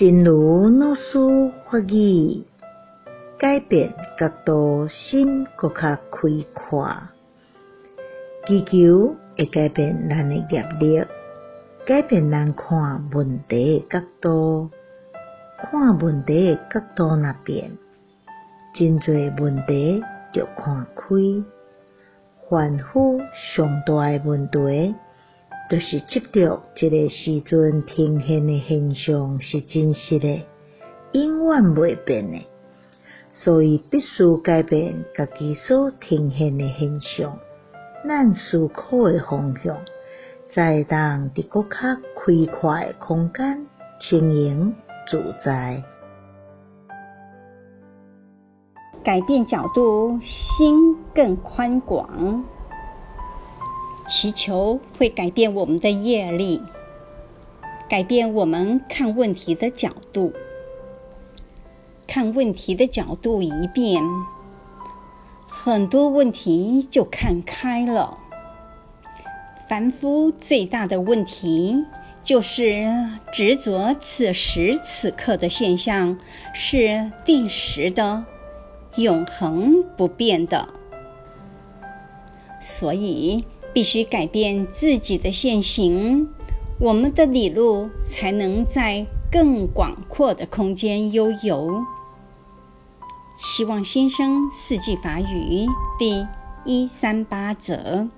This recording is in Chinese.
真如老师法语，改变角度，心搁较开阔。祈求会改变咱的业力，改变咱看问题的角度。看问题的角度若变，真侪问题就看开。凡夫上大的问题，就是执着这个时阵呈现的现象是真实的，永远袂变的，所以必须改变家己所呈现的现象。咱思考的方向，才会当伫较开阔的空间，经营自在。改变角度，心更宽广。祈求会改变我们的业力，改变我们看问题的角度。看问题的角度一变，很多问题就看开了。凡夫最大的问题，就是执着此时此刻的现象是定时的、永恒不变的，所以。必须改变自己的现行，我们的理路才能在更广阔的空间悠游。希望新生四季法语第一三八则。